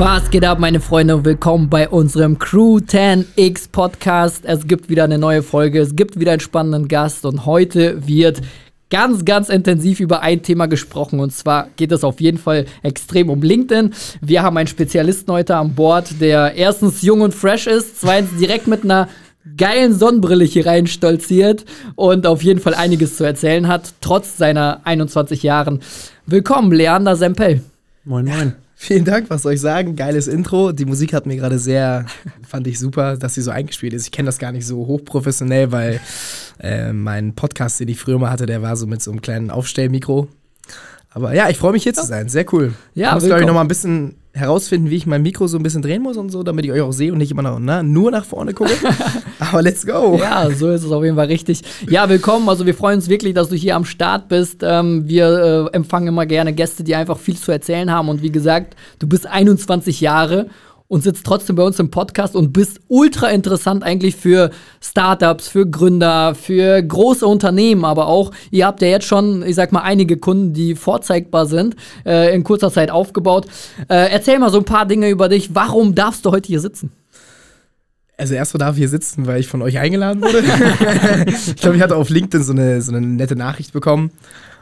Was geht ab, meine Freunde, und willkommen bei unserem Crew 10X Podcast. Es gibt wieder eine neue Folge, es gibt wieder einen spannenden Gast und heute wird ganz, ganz intensiv über ein Thema gesprochen. Und zwar geht es auf jeden Fall extrem um LinkedIn. Wir haben einen Spezialisten heute an Bord, der erstens jung und fresh ist, zweitens direkt mit einer geilen Sonnenbrille hier rein stolziert und auf jeden Fall einiges zu erzählen hat, trotz seiner 21 Jahren. Willkommen, Leander Sempel. Moin, moin. Vielen Dank, was soll ich sagen? Geiles Intro. Die Musik hat mir gerade sehr, fand ich super, dass sie so eingespielt ist. Ich kenne das gar nicht so hochprofessionell, weil äh, mein Podcast, den ich früher mal hatte, der war so mit so einem kleinen Aufstellmikro. Aber ja, ich freue mich hier zu sein. Sehr cool. Ja, ich muss, glaube ich, noch mal ein bisschen herausfinden, wie ich mein Mikro so ein bisschen drehen muss und so, damit ich euch auch sehe und nicht immer noch, na, nur nach vorne gucke. Aber let's go. Ja, so ist es auf jeden Fall richtig. Ja, willkommen. Also wir freuen uns wirklich, dass du hier am Start bist. Ähm, wir äh, empfangen immer gerne Gäste, die einfach viel zu erzählen haben. Und wie gesagt, du bist 21 Jahre und sitzt trotzdem bei uns im Podcast und bist ultra interessant eigentlich für Startups, für Gründer, für große Unternehmen, aber auch, ihr habt ja jetzt schon, ich sag mal, einige Kunden, die vorzeigbar sind, äh, in kurzer Zeit aufgebaut. Äh, erzähl mal so ein paar Dinge über dich. Warum darfst du heute hier sitzen? Also erstmal darf ich hier sitzen, weil ich von euch eingeladen wurde. ich glaube, ich hatte auf LinkedIn so eine, so eine nette Nachricht bekommen.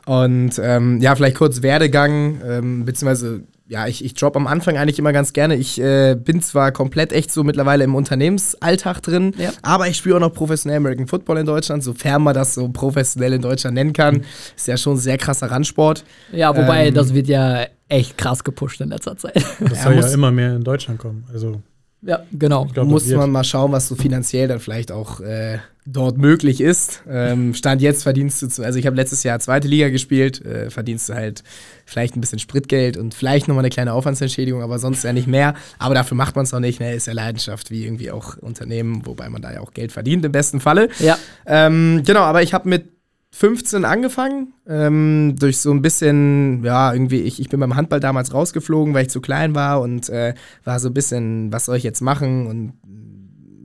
Und ähm, ja, vielleicht kurz Werdegang, ähm, beziehungsweise ja, ich, ich droppe am Anfang eigentlich immer ganz gerne. Ich äh, bin zwar komplett echt so mittlerweile im Unternehmensalltag drin, ja. aber ich spiele auch noch professionell American Football in Deutschland, sofern man das so professionell in Deutschland nennen kann. Ist ja schon ein sehr krasser Randsport. Ja, wobei ähm, das wird ja echt krass gepusht in letzter Zeit. Das soll ja, ja immer mehr in Deutschland kommen. Also ja, genau. Glaub, Muss man mal schauen, was so finanziell dann vielleicht auch äh, dort möglich ist. Ähm, Stand jetzt verdienst du, also ich habe letztes Jahr zweite Liga gespielt, äh, verdienst du halt vielleicht ein bisschen Spritgeld und vielleicht nochmal eine kleine Aufwandsentschädigung, aber sonst ja nicht mehr. Aber dafür macht man es auch nicht, ne? Ist ja Leidenschaft, wie irgendwie auch Unternehmen, wobei man da ja auch Geld verdient im besten Falle. Ja. Ähm, genau, aber ich habe mit 15 angefangen, ähm, durch so ein bisschen, ja, irgendwie, ich, ich bin beim Handball damals rausgeflogen, weil ich zu klein war und äh, war so ein bisschen, was soll ich jetzt machen und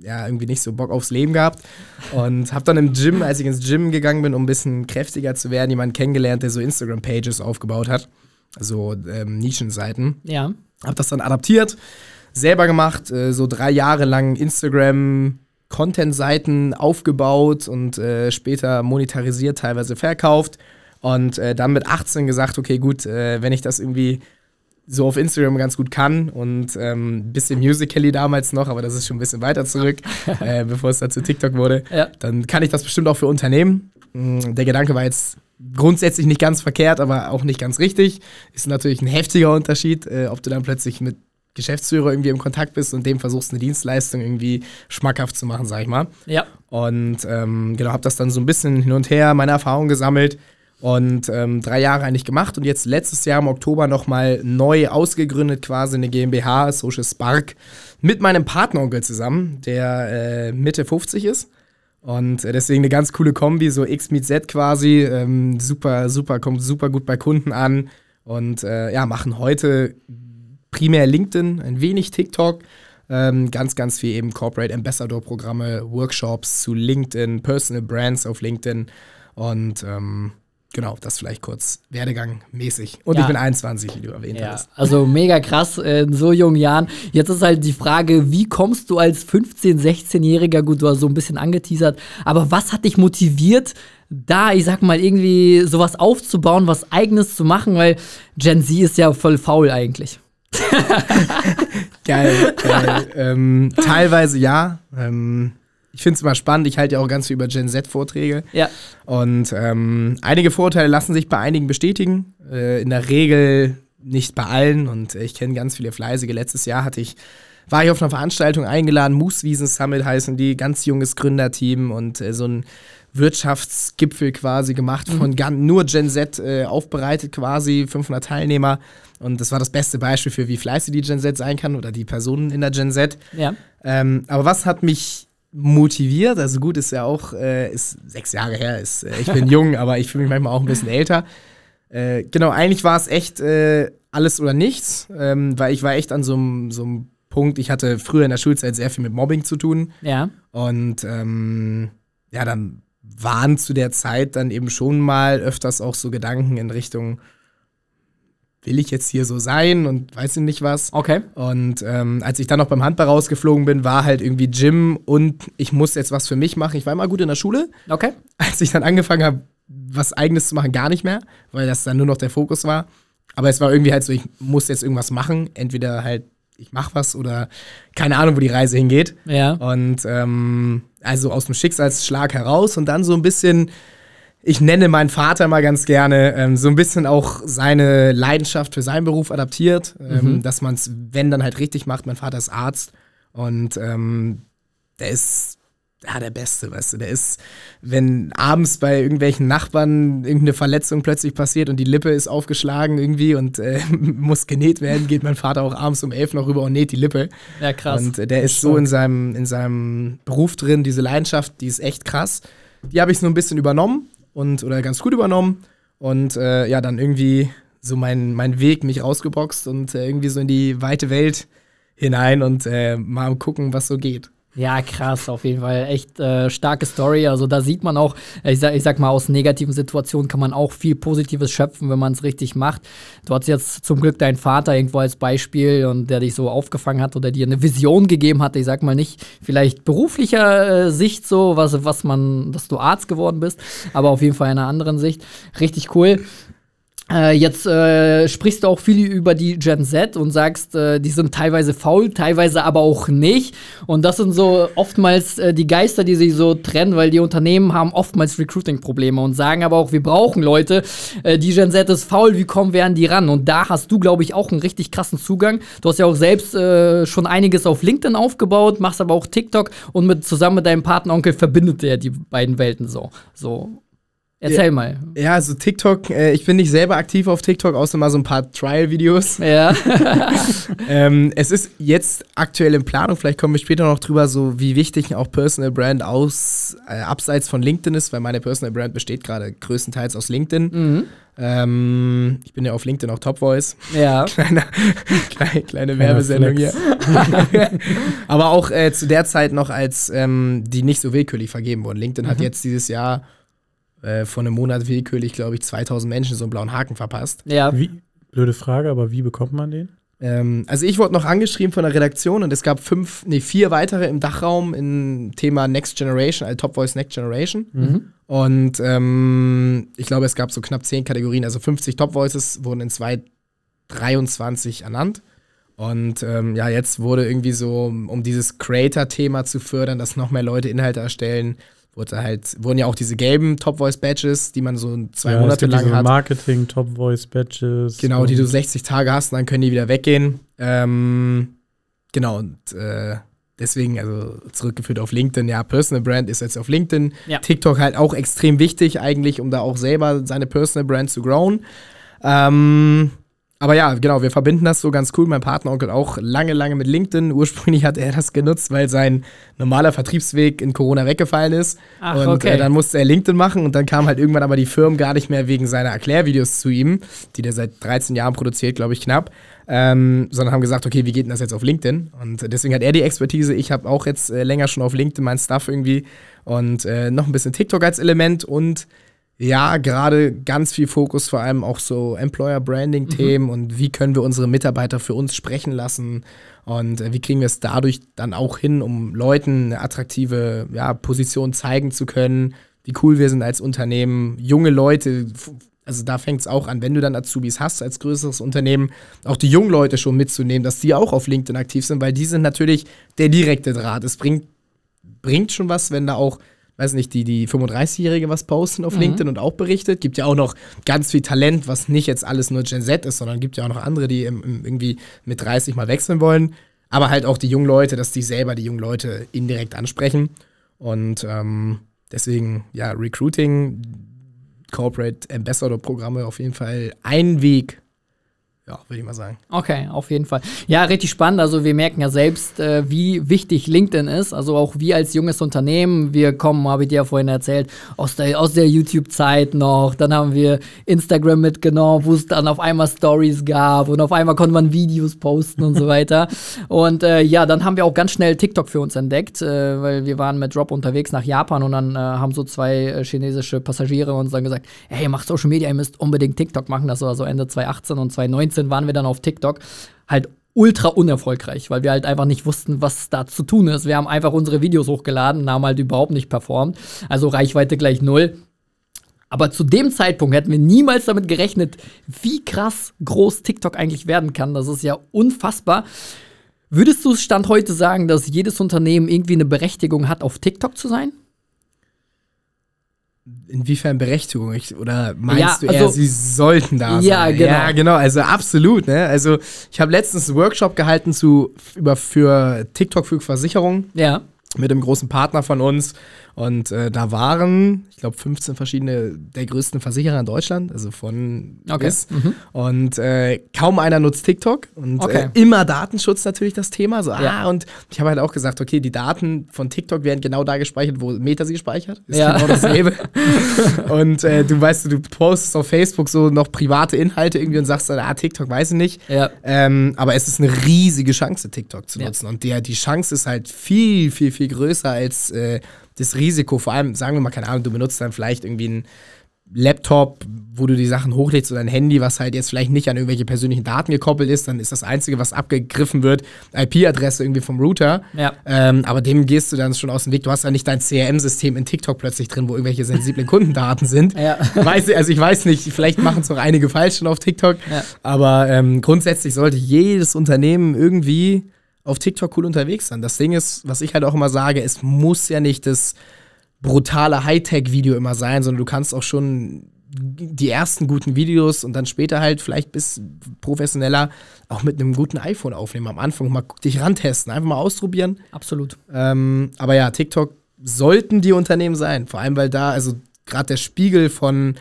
ja, irgendwie nicht so Bock aufs Leben gehabt. Und habe dann im Gym, als ich ins Gym gegangen bin, um ein bisschen kräftiger zu werden, jemanden kennengelernt, der so Instagram-Pages aufgebaut hat. So ähm, Nischenseiten. Ja. Hab das dann adaptiert, selber gemacht, äh, so drei Jahre lang Instagram Content-Seiten aufgebaut und äh, später monetarisiert, teilweise verkauft. Und äh, dann mit 18 gesagt, okay, gut, äh, wenn ich das irgendwie so auf Instagram ganz gut kann und ein ähm, bisschen Musical.ly damals noch, aber das ist schon ein bisschen weiter zurück, äh, bevor es dann zu TikTok wurde, ja. dann kann ich das bestimmt auch für Unternehmen. Mm, der Gedanke war jetzt grundsätzlich nicht ganz verkehrt, aber auch nicht ganz richtig. Ist natürlich ein heftiger Unterschied, äh, ob du dann plötzlich mit Geschäftsführer irgendwie im Kontakt bist und dem versuchst, eine Dienstleistung irgendwie schmackhaft zu machen, sag ich mal. Ja. Und ähm, genau, habe das dann so ein bisschen hin und her, meine Erfahrungen gesammelt und ähm, drei Jahre eigentlich gemacht und jetzt letztes Jahr im Oktober nochmal neu ausgegründet, quasi eine GmbH, Social Spark, mit meinem Partneronkel zusammen, der äh, Mitte 50 ist. Und deswegen eine ganz coole Kombi, so X meet Z quasi. Ähm, super, super, kommt super gut bei Kunden an. Und äh, ja, machen heute primär LinkedIn, ein wenig TikTok, ähm, ganz, ganz viel eben Corporate Ambassador-Programme, Workshops zu LinkedIn, Personal Brands auf LinkedIn und ähm, genau, das vielleicht kurz Werdegang mäßig. Und ja. ich bin 21, wie du erwähnt ja. hast. Also mega krass in so jungen Jahren. Jetzt ist halt die Frage, wie kommst du als 15-, 16-Jähriger, gut, du hast so ein bisschen angeteasert, aber was hat dich motiviert, da, ich sag mal, irgendwie sowas aufzubauen, was eigenes zu machen, weil Gen Z ist ja voll faul eigentlich. geil, geil. ähm, teilweise ja. Ähm, ich finde es immer spannend. Ich halte ja auch ganz viel über Gen Z-Vorträge. Ja. Und ähm, einige Vorteile lassen sich bei einigen bestätigen. Äh, in der Regel nicht bei allen. Und ich kenne ganz viele Fleißige. Letztes Jahr hatte ich war ich auf einer Veranstaltung eingeladen, Mooswiesen Summit heißen die, ganz junges Gründerteam und äh, so ein Wirtschaftsgipfel quasi gemacht von mhm. nur Gen Z äh, aufbereitet quasi, 500 Teilnehmer. Und das war das beste Beispiel für, wie fleißig die Gen Z sein kann oder die Personen in der Gen Z. Ja. Ähm, aber was hat mich motiviert? Also gut, ist ja auch, äh, ist sechs Jahre her, ist, äh, ich bin jung, aber ich fühle mich manchmal auch ein bisschen älter. Äh, genau, eigentlich war es echt äh, alles oder nichts, ähm, weil ich war echt an so einem Punkt, ich hatte früher in der Schulzeit sehr viel mit Mobbing zu tun. Ja. Und ähm, ja, dann waren zu der Zeit dann eben schon mal öfters auch so Gedanken in Richtung, will ich jetzt hier so sein und weiß nicht was. Okay. Und ähm, als ich dann noch beim Handball rausgeflogen bin, war halt irgendwie Gym und ich muss jetzt was für mich machen. Ich war immer gut in der Schule. Okay. Als ich dann angefangen habe, was Eigenes zu machen, gar nicht mehr, weil das dann nur noch der Fokus war. Aber es war irgendwie halt so, ich muss jetzt irgendwas machen. Entweder halt, ich mache was oder keine Ahnung, wo die Reise hingeht. Ja. Und ähm, also aus dem Schicksalsschlag heraus und dann so ein bisschen, ich nenne meinen Vater mal ganz gerne, ähm, so ein bisschen auch seine Leidenschaft für seinen Beruf adaptiert, ähm, dass man es, wenn dann halt richtig macht. Mein Vater ist Arzt und ähm, der ist ja, der Beste, weißt du. Der ist, wenn abends bei irgendwelchen Nachbarn irgendeine Verletzung plötzlich passiert und die Lippe ist aufgeschlagen irgendwie und äh, muss genäht werden, geht mein Vater auch abends um elf noch rüber und näht die Lippe. Ja, krass. Und äh, der ist so in seinem, in seinem Beruf drin, diese Leidenschaft, die ist echt krass. Die habe ich so ein bisschen übernommen und oder ganz gut übernommen und äh, ja, dann irgendwie so mein, mein Weg mich rausgeboxt und äh, irgendwie so in die weite Welt hinein und äh, mal gucken, was so geht. Ja, krass, auf jeden Fall. Echt äh, starke Story. Also da sieht man auch, ich sag, ich sag mal, aus negativen Situationen kann man auch viel Positives schöpfen, wenn man es richtig macht. Du hattest jetzt zum Glück deinen Vater irgendwo als Beispiel und der dich so aufgefangen hat oder dir eine Vision gegeben hat. Ich sag mal nicht vielleicht beruflicher äh, Sicht so, was, was man, dass du Arzt geworden bist, aber auf jeden Fall in einer anderen Sicht. Richtig cool. Äh, jetzt äh, sprichst du auch viel über die Gen Z und sagst, äh, die sind teilweise faul, teilweise aber auch nicht. Und das sind so oftmals äh, die Geister, die sich so trennen, weil die Unternehmen haben oftmals Recruiting-Probleme und sagen aber auch, wir brauchen Leute. Äh, die Gen Z ist faul, wie kommen wir an die ran? Und da hast du, glaube ich, auch einen richtig krassen Zugang. Du hast ja auch selbst schon einiges auf LinkedIn aufgebaut, machst aber auch TikTok und mit, zusammen mit deinem Patenonkel verbindet er die beiden Welten so. So. Erzähl Ja. mal. Ja, also TikTok, äh, ich bin nicht selber aktiv auf TikTok, außer mal so ein paar Trial-Videos. Ja. ähm, es ist jetzt aktuell in Planung, vielleicht kommen wir später noch drüber, so wie wichtig auch Personal Brand aus, äh, abseits von LinkedIn ist, weil meine Personal Brand besteht gerade größtenteils aus LinkedIn. mhm. Ähm, ich bin ja auf LinkedIn auch Top Voice. Ja. Kleine, kleine, kleine Werbesendung hier. Aber auch äh, zu der Zeit noch, als ähm, die nicht so willkürlich vergeben wurden. LinkedIn hat jetzt dieses Jahr äh, vor einem Monat willkürlich, glaube ich, 2000 Menschen so einen blauen Haken verpasst. Ja. Wie, blöde Frage, aber wie bekommt man den? Ähm, also ich wurde noch angeschrieben von der Redaktion und es gab fünf, nee, vier weitere im Dachraum im Thema Next Generation, also Top Voice Next Generation. Mhm. Und ähm, ich glaube, es gab so knapp zehn Kategorien, also 50 Top Voices wurden in 2023 ernannt. Und ähm, ja, jetzt wurde irgendwie so, um um dieses Creator-Thema zu fördern, dass noch mehr Leute Inhalte erstellen, wurde halt, wurden ja auch diese gelben Top Voice Badges, die man so zwei Ja, Monate lang diese hat. Marketing, Top Voice, Badges. Genau, die und- du 60 Tage hast und dann können die wieder weggehen. Ähm, genau, und äh, deswegen, also zurückgeführt auf LinkedIn, ja, Personal Brand ist jetzt auf LinkedIn. Ja. TikTok halt auch extrem wichtig eigentlich, um da auch selber seine Personal Brand zu growen. Ähm, aber ja, genau, wir verbinden das so ganz cool. Mein Partneronkel auch lange, lange mit LinkedIn. Ursprünglich hat er das genutzt, weil sein normaler Vertriebsweg in Corona weggefallen ist. Ach, und okay. äh, dann musste er LinkedIn machen und dann kamen halt irgendwann aber die Firmen gar nicht mehr wegen seiner Erklärvideos zu ihm, die der seit 13 Jahren produziert, glaube ich, knapp. Ähm, sondern haben gesagt, okay, wie geht denn das jetzt auf LinkedIn? Und äh, deswegen hat er die Expertise. Ich habe auch jetzt äh, länger schon auf LinkedIn mein Stuff irgendwie und äh, noch ein bisschen TikTok als Element und ja, gerade ganz viel Fokus, vor allem auch so Employer-Branding-Themen und wie können wir unsere Mitarbeiter für uns sprechen lassen und äh, wie kriegen wir es dadurch dann auch hin, um Leuten eine attraktive ja, Position zeigen zu können, wie cool wir sind als Unternehmen, junge Leute, also da fängt es auch an, wenn du dann Azubis hast als größeres Unternehmen, auch die jungen Leute schon mitzunehmen, dass die auch auf LinkedIn aktiv sind, weil die sind natürlich der direkte Draht. Es bringt, bringt schon was, wenn da auch weiß nicht, die, die 35-Jährige was posten auf LinkedIn und auch berichtet. Gibt ja auch noch ganz viel Talent, was nicht jetzt alles nur Gen Z ist, sondern gibt ja auch noch andere, die im, im irgendwie mit 30 mal wechseln wollen. Aber halt auch die jungen Leute, dass die selber die jungen Leute indirekt ansprechen. Und ähm, deswegen, ja, Recruiting, Corporate Ambassador-Programme auf jeden Fall ein Weg. Ja, würde ich mal sagen. Okay, auf jeden Fall. Ja, richtig spannend. Also wir merken ja selbst, äh, wie wichtig LinkedIn ist. Also auch wir als junges Unternehmen, wir kommen, habe ich dir ja vorhin erzählt, aus der, aus der YouTube-Zeit noch. Dann haben wir Instagram mitgenommen, wo es dann auf einmal Stories gab und auf einmal konnte man Videos posten und so weiter. Und äh, ja, dann haben wir auch ganz schnell TikTok für uns entdeckt, äh, weil wir waren mit Drop unterwegs nach Japan und dann äh, haben so zwei äh, chinesische Passagiere uns dann gesagt, hey, macht Social Media, ihr müsst unbedingt TikTok machen. Das war so Ende 2018 und 2019. 2019 waren wir dann auf TikTok, halt ultra unerfolgreich, weil wir halt einfach nicht wussten, was da zu tun ist. Wir haben einfach unsere Videos hochgeladen, haben halt überhaupt nicht performt. Also Reichweite gleich null. Aber zu dem Zeitpunkt hätten wir niemals damit gerechnet, wie krass groß TikTok eigentlich werden kann. Das ist ja unfassbar. Würdest du Stand heute sagen, dass jedes Unternehmen irgendwie eine Berechtigung hat, auf TikTok zu sein? Inwiefern Berechtigung? Ich, oder meinst Ja, du eher, also- sie sollten da Ja, sein? genau. Ja, genau. Also absolut. Ne? Also ich habe letztens einen Workshop gehalten zu, über, für TikTok für Versicherungen Ja. mit einem großen Partner von uns. Und äh, da waren, ich glaube, 15 verschiedene der größten Versicherer in Deutschland, also von Okay. bis. Mhm. Und äh, kaum einer nutzt TikTok. Und Okay. äh, immer Datenschutz natürlich das Thema. So, Ja. ah, und ich habe halt auch gesagt, okay, die Daten von TikTok werden genau da gespeichert, wo Meta sie speichert. Ist Ja. genau dasselbe. und äh, du weißt, du postest auf Facebook so noch private Inhalte irgendwie und sagst dann, ah, TikTok weiß ich nicht. Ja. Ähm, aber es ist eine riesige Chance, TikTok zu Ja. nutzen. Und der, die Chance ist halt viel, viel, viel größer als äh, das Risiko. Vor allem, sagen wir mal, keine Ahnung, du benutzt dann vielleicht irgendwie einen Laptop, wo du die Sachen hochlädst oder ein Handy, was halt jetzt vielleicht nicht an irgendwelche persönlichen Daten gekoppelt ist, dann ist das Einzige, was abgegriffen wird, IP-Adresse irgendwie vom Router. Ja. Ähm, aber dem gehst du dann schon aus dem Weg. Du hast ja nicht dein CRM-System in TikTok plötzlich drin, wo irgendwelche sensiblen Kundendaten sind. Ja. Weiß, also ich weiß nicht, vielleicht machen es noch einige falsch schon auf TikTok, Ja. aber ähm, grundsätzlich sollte jedes Unternehmen irgendwie auf TikTok cool unterwegs sein. Das Ding ist, was ich halt auch immer sage, es muss ja nicht das brutale Hightech-Video immer sein, sondern du kannst auch schon die ersten guten Videos und dann später halt vielleicht bis professioneller auch mit einem guten iPhone aufnehmen. Am Anfang mal dich rantesten, einfach mal ausprobieren. Absolut. Ähm, aber ja, TikTok sollten die Unternehmen sein. Vor allem, weil da, also gerade der Spiegel von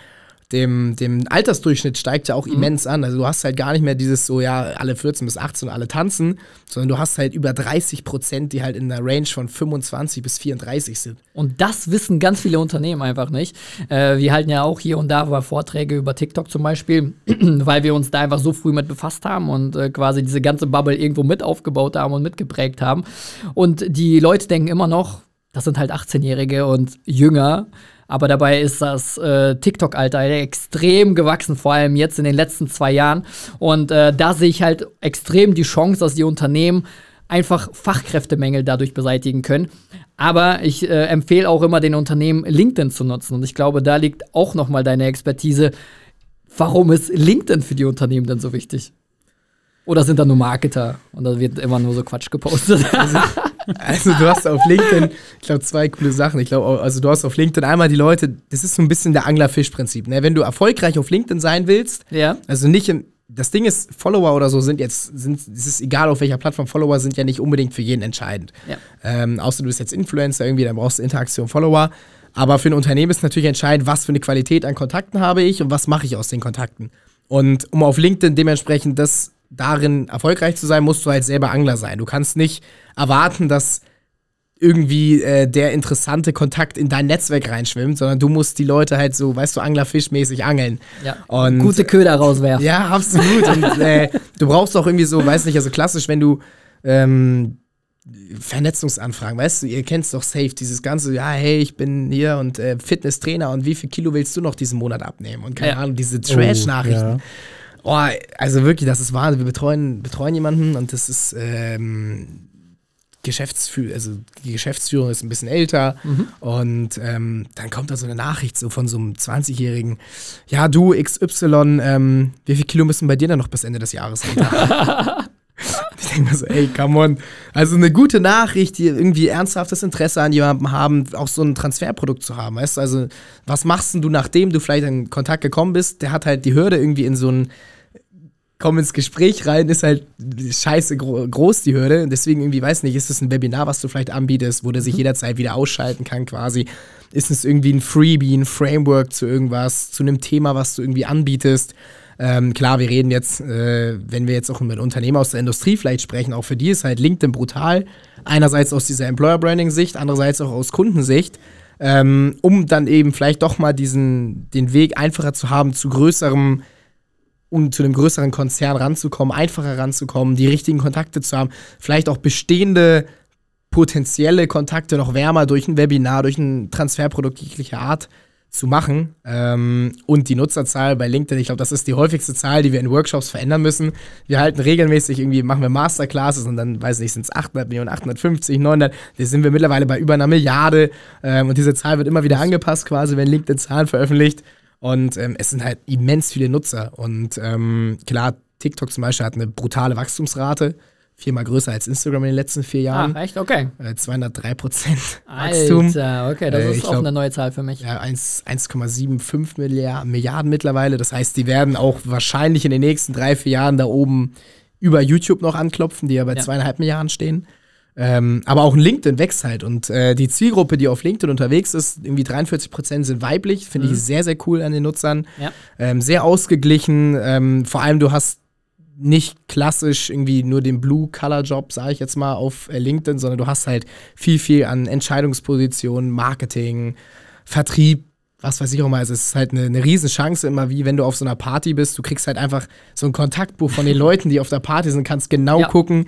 dem, dem Altersdurchschnitt steigt ja auch immens an. Also du hast halt gar nicht mehr dieses so, ja, alle 14 bis 18 alle tanzen, sondern du hast halt über 30 Prozent, die halt in der Range von 25 bis 34 sind. Und das wissen ganz viele Unternehmen einfach nicht. Äh, wir halten ja auch hier und da mal Vorträge über TikTok zum Beispiel, weil wir uns da einfach so früh mit befasst haben und äh, quasi diese ganze Bubble irgendwo mit aufgebaut haben und mitgeprägt haben. Und die Leute denken immer noch, das sind halt 18-Jährige und jünger. Aber dabei ist das äh, TikTok-Alter extrem gewachsen, vor allem jetzt in den letzten zwei Jahren. Und äh, da sehe ich halt extrem die Chance, dass die Unternehmen einfach Fachkräftemängel dadurch beseitigen können. Aber ich äh, empfehle auch immer den Unternehmen LinkedIn zu nutzen. Und ich glaube, da liegt auch noch mal deine Expertise. Warum ist LinkedIn für die Unternehmen denn so wichtig? Oder sind da nur Marketer und da wird immer nur so Quatsch gepostet? Also du hast auf LinkedIn, ich glaube, zwei coole Sachen. Ich glaube, also du hast auf LinkedIn einmal die Leute, das ist so ein bisschen der Angler-Fisch-Prinzip. Ne? Wenn du erfolgreich auf LinkedIn sein willst, ja. Also nicht im, das Ding ist, Follower oder so sind jetzt, sind, es ist egal auf welcher Plattform, Follower sind ja nicht unbedingt für jeden entscheidend. Ja. Ähm, außer du bist jetzt Influencer irgendwie, dann brauchst du Interaktion, Follower. Aber für ein Unternehmen ist natürlich entscheidend, was für eine Qualität an Kontakten habe ich und was mache ich aus den Kontakten. Und um auf LinkedIn dementsprechend das darin erfolgreich zu sein, musst du halt selber Angler sein. Du kannst nicht erwarten, dass irgendwie äh, der interessante Kontakt in dein Netzwerk reinschwimmt, sondern du musst die Leute halt so, weißt du, Anglerfischmäßig angeln. ja. Und Gute Köder rauswerfen. ja, absolut. Und äh, du brauchst auch irgendwie so, weiß nicht, also klassisch, wenn du ähm, Vernetzungsanfragen, weißt du, ihr kennt doch safe, dieses ganze, ja, hey, ich bin hier und äh, Fitnesstrainer und wie viel Kilo willst du noch diesen Monat abnehmen? Und keine Ja. Ahnung, diese Trash-Nachrichten. ja. Oh, also wirklich, das ist Wahnsinn. Wir betreuen, betreuen jemanden und das ist ähm, Geschäftsführer, also die Geschäftsführung ist ein bisschen älter und ähm, dann kommt da so eine Nachricht so von so einem 20-Jährigen, ja du XY, ähm, wie viel Kilo müssen bei dir dann noch bis Ende des Jahres runter? ich denke mir so, ey, come on. Also eine gute Nachricht, die irgendwie ernsthaftes Interesse an jemandem haben, auch so ein Transferprodukt zu haben, weißt du? Also was machst denn du, nachdem du vielleicht in Kontakt gekommen bist, der hat halt die Hürde irgendwie in so ein komm ins Gespräch rein, ist halt scheiße gro groß die Hürde. Deswegen irgendwie, weiß nicht, ist es ein Webinar, was du vielleicht anbietest, wo der sich jederzeit wieder ausschalten kann quasi. Ist es irgendwie ein Freebie, ein Framework zu irgendwas, zu einem Thema, was du irgendwie anbietest? Ähm, klar, wir reden jetzt, äh, wenn wir jetzt auch mit Unternehmen aus der Industrie vielleicht sprechen, auch für die ist halt LinkedIn brutal. Einerseits aus dieser Employer-Branding-Sicht, andererseits auch aus Kundensicht, ähm, um dann eben vielleicht doch mal diesen, den Weg einfacher zu haben zu größerem um zu einem größeren Konzern ranzukommen, einfacher ranzukommen, die richtigen Kontakte zu haben, vielleicht auch bestehende potenzielle Kontakte noch wärmer durch ein Webinar, durch ein Transferprodukt jeglicher Art zu machen. Ähm, und die Nutzerzahl bei LinkedIn, ich glaube, das ist die häufigste Zahl, die wir in Workshops verändern müssen. Wir halten regelmäßig irgendwie, machen wir Masterclasses und dann, weiß nicht, sind es 800 Millionen, 850, 900. Jetzt sind wir mittlerweile bei über einer Milliarde. Ähm, und diese Zahl wird immer wieder angepasst quasi, wenn LinkedIn Zahlen veröffentlicht. Und ähm, es sind halt immens viele Nutzer. Und ähm, klar, TikTok zum Beispiel hat eine brutale Wachstumsrate viermal größer als Instagram in den letzten vier Jahren. Ah, echt? Okay. Äh, 203 Prozent Wachstum. Alter, okay, das Äh, ist ich auch glaub- eine neue Zahl für mich. Ja, 1 1,75 Milliarden, Milliarden mittlerweile. Das heißt, die werden auch wahrscheinlich in den nächsten drei, vier Jahren da oben über YouTube noch anklopfen, die ja bei Ja. zweieinhalb Milliarden stehen. Ähm, aber auch ein LinkedIn wächst halt. Und äh, die Zielgruppe, die auf LinkedIn unterwegs ist, irgendwie 43 Prozent sind weiblich. Finde ich sehr, sehr cool an den Nutzern. Ja. Ähm, sehr ausgeglichen. Ähm, vor allem, du hast nicht klassisch irgendwie nur den Blue-Color-Job, sage ich jetzt mal, auf äh, LinkedIn, sondern du hast halt viel, viel an Entscheidungspositionen, Marketing, Vertrieb, was weiß ich auch mal. Also es ist halt eine, eine Riesenchance immer, wie wenn du auf so einer Party bist. Du kriegst halt einfach so ein Kontaktbuch von den Leuten, die auf der Party sind, kannst genau Ja. gucken,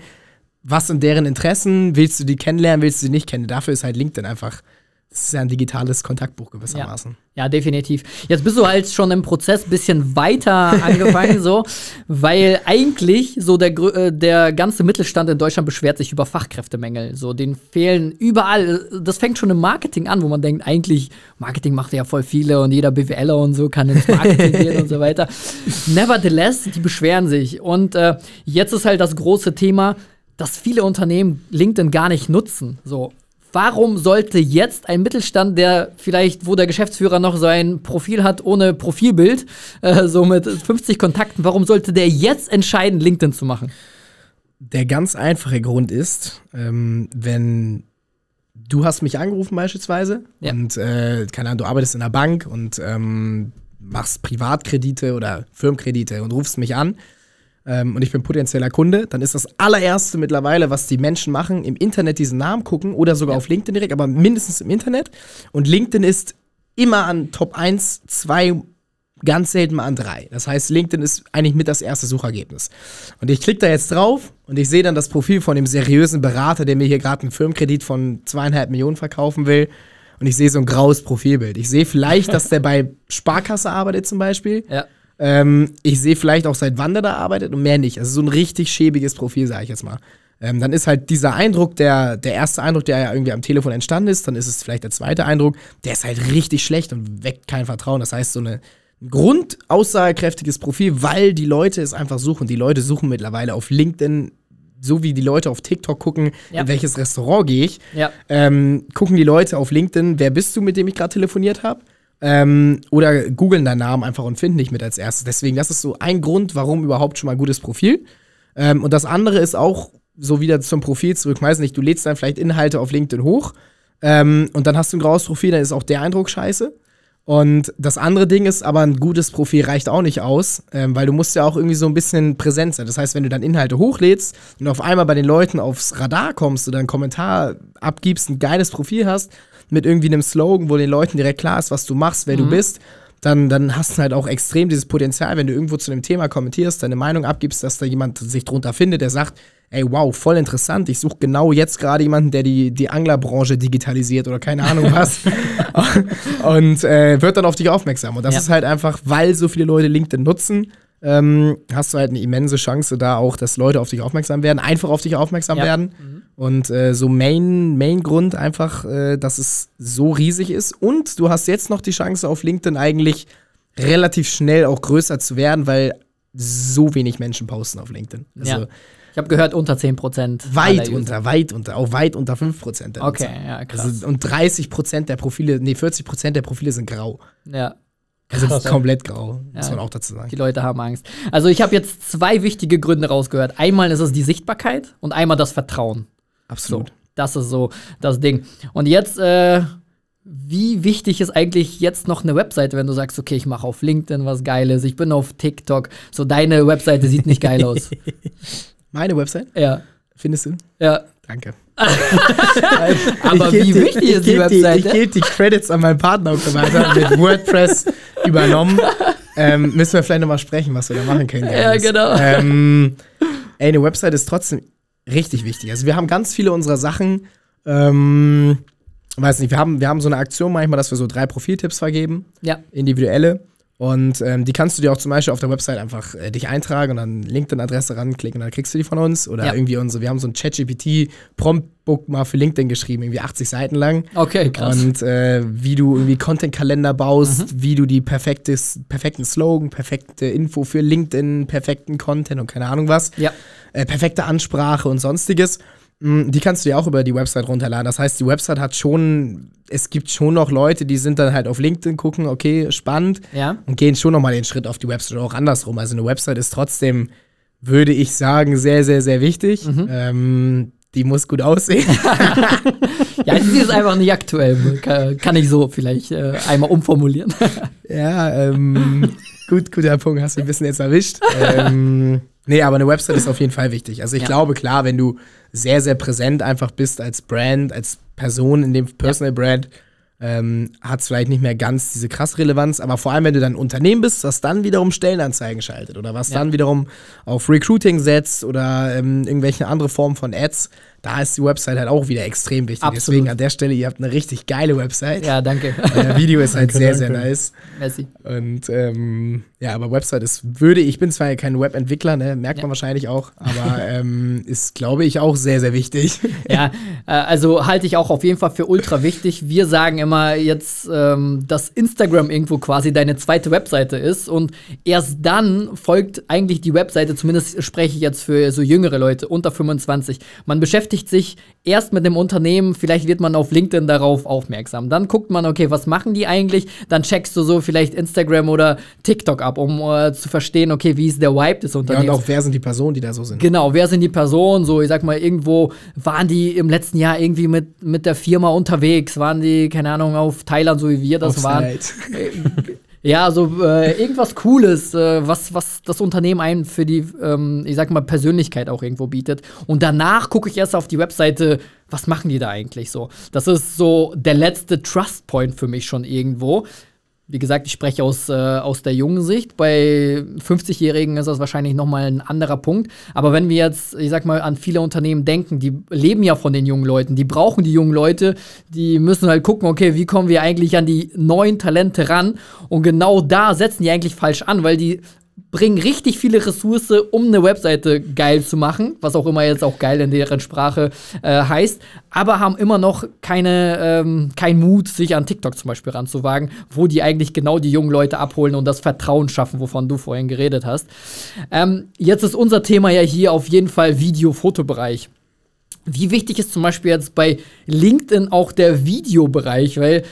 was sind deren Interessen, willst du die kennenlernen, willst du sie nicht kennen. Dafür ist halt LinkedIn einfach, das ist ja ein digitales Kontaktbuch gewissermaßen. Ja, definitiv. Jetzt bist du halt schon im Prozess ein bisschen weiter angefangen, so, weil eigentlich so der, äh, der ganze Mittelstand in Deutschland beschwert sich über Fachkräftemängel. So, den fehlen überall. Das fängt schon im Marketing an, wo man denkt, eigentlich, Marketing macht ja voll viele und jeder BWLer und so kann ins Marketing gehen und so weiter. Nevertheless, die beschweren sich. Und äh, jetzt ist halt das große Thema, dass viele Unternehmen LinkedIn gar nicht nutzen. So, Warum sollte jetzt ein Mittelstand, der vielleicht, wo der Geschäftsführer noch sein Profil hat ohne Profilbild, äh, so mit 50 Kontakten, warum sollte der jetzt entscheiden, LinkedIn zu machen? Der ganz einfache Grund ist, ähm, wenn du hast mich angerufen beispielsweise Ja. und äh, keine Ahnung, du arbeitest in einer Bank und ähm, machst Privatkredite oder Firmenkredite und rufst mich an ähm, und ich bin potenzieller Kunde, dann ist das allererste mittlerweile, was die Menschen machen, im Internet diesen Namen gucken oder sogar Ja. auf LinkedIn direkt, aber mindestens im Internet. Und LinkedIn ist immer an Top 1, 2, ganz selten mal an 3. Das heißt, LinkedIn ist eigentlich mit das erste Suchergebnis. Und ich klicke da jetzt drauf und ich sehe dann das Profil von dem seriösen Berater, der mir hier gerade einen Firmenkredit von zweieinhalb Millionen verkaufen will. Und ich sehe so ein graues Profilbild. Ich sehe vielleicht, dass der bei Sparkasse arbeitet zum Beispiel. Ja. Ähm, ich sehe vielleicht auch, seit wann der da arbeitet und mehr nicht. Also so ein richtig schäbiges Profil, sage ich jetzt mal. Ähm, dann ist halt dieser Eindruck, der, der erste Eindruck, der ja irgendwie am Telefon entstanden ist, dann ist es vielleicht der zweite Eindruck, der ist halt richtig schlecht und weckt kein Vertrauen. Das heißt, so eine, ein grundaussagekräftiges Profil, weil die Leute es einfach suchen. Die Leute suchen mittlerweile auf LinkedIn, so wie die Leute auf TikTok gucken, Ja. in welches Restaurant gehe ich Ja. ähm, gucken die Leute auf LinkedIn, wer bist du, mit dem ich gerade telefoniert habe? Ähm, oder googeln deinen Namen einfach und finden dich mit als erstes. Deswegen, das ist so ein Grund, warum überhaupt schon mal ein gutes Profil. Ähm, und das andere ist auch so wieder zum Profil zurück. Weiß nicht, du lädst dann vielleicht Inhalte auf LinkedIn hoch ähm, und dann hast du ein graues Profil, dann ist auch der Eindruck scheiße. Und das andere Ding ist, aber ein gutes Profil reicht auch nicht aus, ähm, weil du musst ja auch irgendwie so ein bisschen präsent sein. Das heißt, wenn du dann Inhalte hochlädst und auf einmal bei den Leuten aufs Radar kommst oder einen Kommentar abgibst, ein geiles Profil hast, mit irgendwie einem Slogan, wo den Leuten direkt klar ist, was du machst, wer du bist, dann, dann hast du halt auch extrem dieses Potenzial, wenn du irgendwo zu einem Thema kommentierst, deine Meinung abgibst, dass da jemand sich drunter findet, der sagt, ey, wow, voll interessant, ich suche genau jetzt gerade jemanden, der die, die Anglerbranche digitalisiert oder keine Ahnung was. und äh, wird dann auf dich aufmerksam. Und das Ja. ist halt einfach, weil so viele Leute LinkedIn nutzen, ähm, hast du halt eine immense Chance da auch, dass Leute auf dich aufmerksam werden, einfach auf dich aufmerksam Ja. werden. Und äh, so Main, Main Grund einfach, äh, dass es so riesig ist. Und du hast jetzt noch die Chance auf LinkedIn eigentlich relativ schnell auch größer zu werden, weil so wenig Menschen posten auf LinkedIn. Also ja. Ich habe gehört, unter 10 Prozent. weit unter, weit unter, auch weit unter 5 Prozent. Okay, ja, krass. Also, und 30 Prozent der Profile, nee, 40 Prozent der Profile sind grau. ja. Also Krass. komplett grau, muss Ja. man auch dazu sagen. Die Leute haben Angst. Also ich habe jetzt zwei wichtige Gründe rausgehört. Einmal ist es die Sichtbarkeit und einmal das Vertrauen. So, Absolut. das ist so das Ding. Und jetzt, äh, wie wichtig ist eigentlich jetzt noch eine Webseite, wenn du sagst, okay, ich mache auf LinkedIn was Geiles, ich bin auf TikTok. So, deine Webseite sieht nicht geil aus. Meine Website, Ja, findest du? ja. Danke. Aber wie wichtig ich ist die Webseite? ich gebe die Credits an meinen Partner und so weiter mit WordPress übernommen. Ähm, müssen wir vielleicht nochmal sprechen, was wir da machen können. Ja, genau. Ähm, ey, eine Website ist trotzdem richtig wichtig. Also wir haben ganz viele unserer Sachen, ähm, weiß nicht, wir haben, wir haben so eine Aktion manchmal, dass wir so drei Profiltipps vergeben, Ja. individuelle. Und ähm, die kannst du dir auch zum Beispiel auf der Website einfach äh, dich eintragen und dann LinkedIn-Adresse ranklicken und dann kriegst du die von uns. Oder Ja. irgendwie unsere, wir haben so ein ChatGPT-Promptbook mal für LinkedIn geschrieben, irgendwie 80 Seiten lang. Okay, krass. Und äh, wie du irgendwie Content-Kalender baust, wie du die perfektes, perfekten Slogan, perfekte Info für LinkedIn, perfekten Content und keine Ahnung was, ja. äh, perfekte Ansprache und sonstiges. Mm, Die kannst du dir auch über die Website runterladen. Das heißt, die Website hat schon, es gibt schon noch Leute, die sind dann halt auf LinkedIn, gucken, okay, spannend Ja. und gehen schon nochmal den Schritt auf die Website oder auch andersrum. Also eine Website ist trotzdem, würde ich sagen, sehr, sehr, sehr wichtig. Ähm, die muss gut aussehen. Ja, sie ist einfach nicht aktuell. Kann, kann ich so vielleicht äh, einmal umformulieren. Ja, ähm, gut, guter Punkt, hast du ein bisschen jetzt erwischt. ähm, nee, aber eine Website ist auf jeden Fall wichtig. Also ich Ja. glaube, klar, wenn du sehr, sehr präsent einfach bist als Brand, als Person in dem Personal Brand, ähm, hat es vielleicht nicht mehr ganz diese krasse Relevanz, aber vor allem, wenn du dann ein Unternehmen bist, was dann wiederum Stellenanzeigen schaltet oder was Ja. dann wiederum auf Recruiting setzt oder ähm, irgendwelche andere Formen von Ads, da ist die Website halt auch wieder extrem wichtig. Absolut. Deswegen an der Stelle, ihr habt eine richtig geile Website. ja, danke. Äh, Video ist halt Danke, sehr, sehr danke. nice. Merci. Und ähm, ja, aber Website ist, würde ich, bin zwar kein Webentwickler, ne, merkt man Ja. wahrscheinlich auch, aber ähm, ist, glaube ich, auch sehr, sehr wichtig. Ja, äh, also halte ich auch auf jeden Fall für ultra wichtig. Wir sagen immer jetzt, ähm, dass Instagram irgendwo quasi deine zweite Webseite ist und erst dann folgt eigentlich die Webseite, zumindest spreche ich jetzt für so jüngere Leute unter 25. Man beschäftigt sich erst mit dem Unternehmen, vielleicht wird man auf LinkedIn darauf aufmerksam. Dann guckt man, okay, was machen die eigentlich? Dann checkst du so vielleicht Instagram oder TikTok ab, um äh, zu verstehen, okay, wie ist der Vibe des Ja, und Unternehmens. auch wer sind die Personen, die da so sind. Genau, wer sind die Personen? So, ich sag mal, irgendwo waren die im letzten Jahr irgendwie mit, mit der Firma unterwegs, waren die, keine Ahnung, auf Thailand, so wie wir das Auf waren. Slide. Ja, so äh, irgendwas Cooles, äh, was, was das Unternehmen einen für die, ähm, ich sag mal, Persönlichkeit auch irgendwo bietet. Und danach gucke ich erst auf die Webseite, was machen die da eigentlich so? Das ist so der letzte Trust Point für mich schon irgendwo. Wie gesagt, ich spreche aus, äh, aus der jungen Sicht. Bei 50-Jährigen ist das wahrscheinlich nochmal ein anderer Punkt. Aber wenn wir jetzt, ich sag mal, an viele Unternehmen denken, die leben ja von den jungen Leuten, die brauchen die jungen Leute, die müssen halt gucken, okay, wie kommen wir eigentlich an die neuen Talente ran? Und genau da setzen die eigentlich falsch an, weil die bringen richtig viele Ressourcen, um eine Webseite geil zu machen, was auch immer jetzt auch geil in deren Sprache äh, heißt, aber haben immer noch keine, ähm, keinen Mut, sich an TikTok zum Beispiel ranzuwagen, wo die eigentlich genau die jungen Leute abholen und das Vertrauen schaffen, wovon du vorhin geredet hast. Ähm, jetzt ist unser Thema ja hier auf jeden Fall Video-Fotobereich. Wie wichtig ist zum Beispiel jetzt bei LinkedIn auch der Videobereich? Weil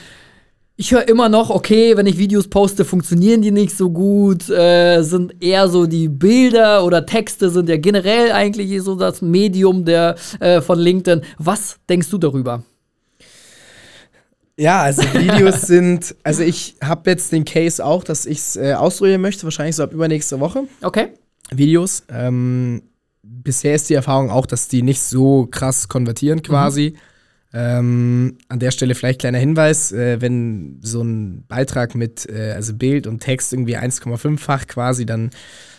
ich höre immer noch, okay, wenn ich Videos poste, funktionieren die nicht so gut, äh, sind eher so die Bilder oder Texte sind ja generell eigentlich so das Medium der, äh, von LinkedIn. Was denkst du darüber? Ja, also Videos sind, also ich habe jetzt den Case auch, dass ich es äh, ausprobieren möchte, wahrscheinlich so ab übernächste Woche. Okay. Videos. Ähm, bisher ist die Erfahrung auch, dass die nicht so krass konvertieren quasi. Ähm, an der Stelle vielleicht kleiner Hinweis, äh, wenn so ein Beitrag mit äh, also Bild und Text irgendwie 1,5-fach quasi dann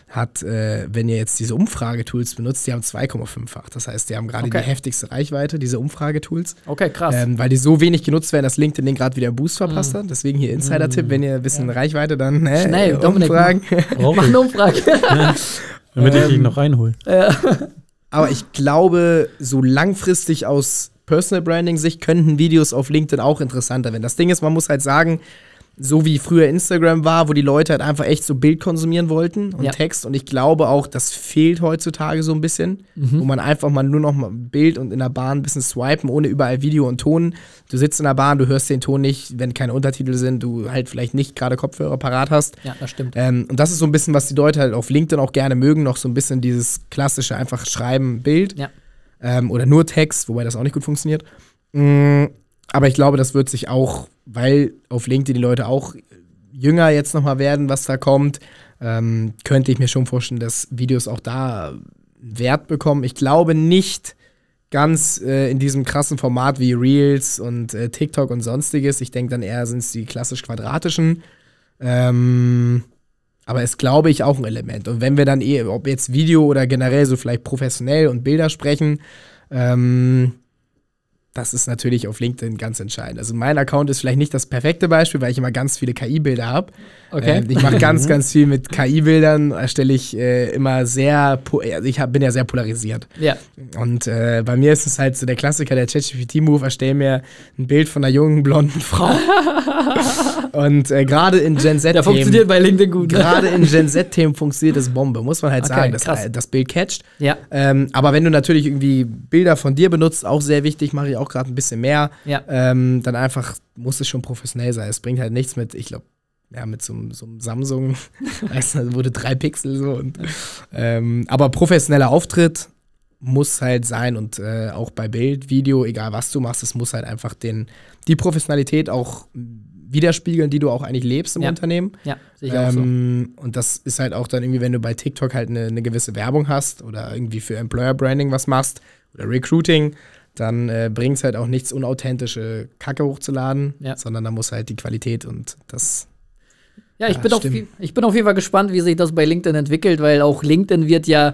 hat, äh, wenn ihr jetzt diese Umfragetools benutzt, die haben 2,5-fach. Das heißt, die haben gerade Okay. die heftigste Reichweite, diese Umfragetools. Okay, krass. Ähm, weil die so wenig genutzt werden, dass LinkedIn den gerade wieder einen Boost verpasst hat. Deswegen hier Insider-Tipp, wenn ihr ein bisschen Reichweite dann äh, Schnell, Dominik, Umfragen. Mach eine Umfrage. damit ich Ähm, ihn noch reinhole. Aber ich glaube, so langfristig aus Personal Branding Sicht könnten Videos auf LinkedIn auch interessanter werden. Das Ding ist, man muss halt sagen, so wie früher Instagram war, wo die Leute halt einfach echt so Bild konsumieren wollten und Ja. Text. Und ich glaube auch, das fehlt heutzutage so ein bisschen, wo man einfach mal nur noch mal Bild und in der Bahn ein bisschen swipen, ohne überall Video und Ton. Du sitzt in der Bahn, du hörst den Ton nicht, wenn keine Untertitel sind, du halt vielleicht nicht gerade Kopfhörer parat hast. ja, das stimmt. Ähm, und das ist so ein bisschen, was die Leute halt auf LinkedIn auch gerne mögen, noch so ein bisschen dieses klassische einfach schreiben, Bild. Ja. Ähm, oder nur Text, wobei das auch nicht gut funktioniert. Mm, aber ich glaube, das wird sich auch, weil auf LinkedIn die Leute auch jünger jetzt nochmal werden, was da kommt, ähm, könnte ich mir schon vorstellen, dass Videos auch da Wert bekommen. Ich glaube nicht ganz äh, in diesem krassen Format wie Reels und äh, TikTok und sonstiges. Ich denke dann eher sind es die klassisch quadratischen. Ähm, aber ist, glaube ich, auch ein Element. Und wenn wir dann eh, ob jetzt Video oder generell so vielleicht professionell und Bilder sprechen, ähm, das ist natürlich auf LinkedIn ganz entscheidend. Also mein Account ist vielleicht nicht das perfekte Beispiel, weil ich immer ganz viele KI-Bilder habe. Okay. Ähm, ich mache ganz, ganz viel mit KI-Bildern, erstelle ich äh, immer sehr, also ich hab, bin ja sehr polarisiert. Ja. Und äh, bei mir ist es halt so der Klassiker, der ChatGPT-Move, erstell mir ein Bild von einer jungen, blonden Frau. Und äh, gerade in Gen Z Der funktioniert bei LinkedIn gut. Ne? Gerade in Gen Z-Themen funktioniert das Bombe, muss man halt Okay, sagen. Das, krass. äh, das Bild catcht. Ja. Ähm, aber wenn du natürlich irgendwie Bilder von dir benutzt, auch sehr wichtig, mache ich auch gerade ein bisschen mehr, Ja. ähm, dann einfach muss es schon professionell sein. Es bringt halt nichts mit, ich glaube, ja, mit so, einem- so einem Samsung, weißt du, wurde drei Pixel so. Und, ähm, aber professioneller Auftritt muss halt sein und äh, auch bei Bild, Video, egal was du machst, es muss halt einfach den, die Professionalität auch widerspiegeln, die du auch eigentlich lebst im Ja. Unternehmen. Ja, sehe ich auch so. Ähm, Und das ist halt auch dann irgendwie, wenn du bei TikTok halt eine, eine gewisse Werbung hast oder irgendwie für Employer Branding was machst oder Recruiting, dann äh, bringt es halt auch nichts, unauthentische Kacke hochzuladen, Ja. sondern da muss halt die Qualität und das. Ja, ich, Ja, bin auf, ich bin auf jeden Fall gespannt, wie sich das bei LinkedIn entwickelt, weil auch LinkedIn wird ja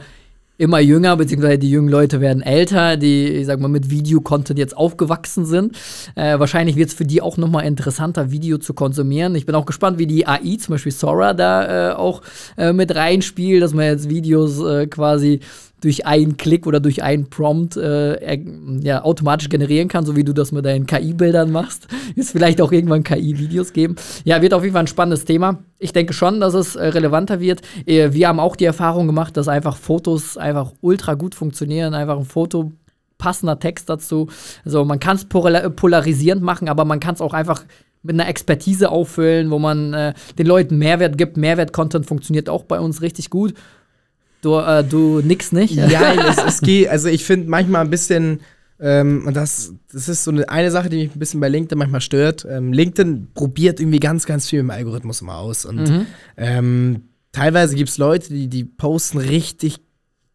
immer jünger, beziehungsweise die jungen Leute werden älter, die, ich sag mal, mit Videocontent jetzt aufgewachsen sind. Äh, wahrscheinlich wird es für die auch noch mal interessanter, Video zu konsumieren. Ich bin auch gespannt, wie die AI, zum Beispiel Sora, da äh, auch äh, mit reinspielt, dass man jetzt Videos äh, quasi durch einen Klick oder durch einen Prompt äh, ja, automatisch generieren kann, so wie du das mit deinen KI-Bildern machst. Ist vielleicht auch irgendwann KI-Videos geben. Ja, wird auf jeden Fall ein spannendes Thema. Ich denke schon, dass es äh, relevanter wird. Äh, wir haben auch die Erfahrung gemacht, dass einfach Fotos einfach ultra gut funktionieren. Einfach ein Foto, passender Text dazu. Also man kann es polarisierend machen, aber man kann es auch einfach mit einer Expertise auffüllen, wo man äh, den Leuten Mehrwert gibt. Mehrwert-Content funktioniert auch bei uns richtig gut. Du, äh, du nix nicht. Ja, es, es geht, also ich finde manchmal ein bisschen, ähm, und das, das ist so eine, eine Sache, die mich ein bisschen bei LinkedIn manchmal stört. Ähm, LinkedIn probiert irgendwie ganz, ganz viel im Algorithmus immer aus. Und Mhm. ähm, teilweise gibt es Leute, die, die posten richtig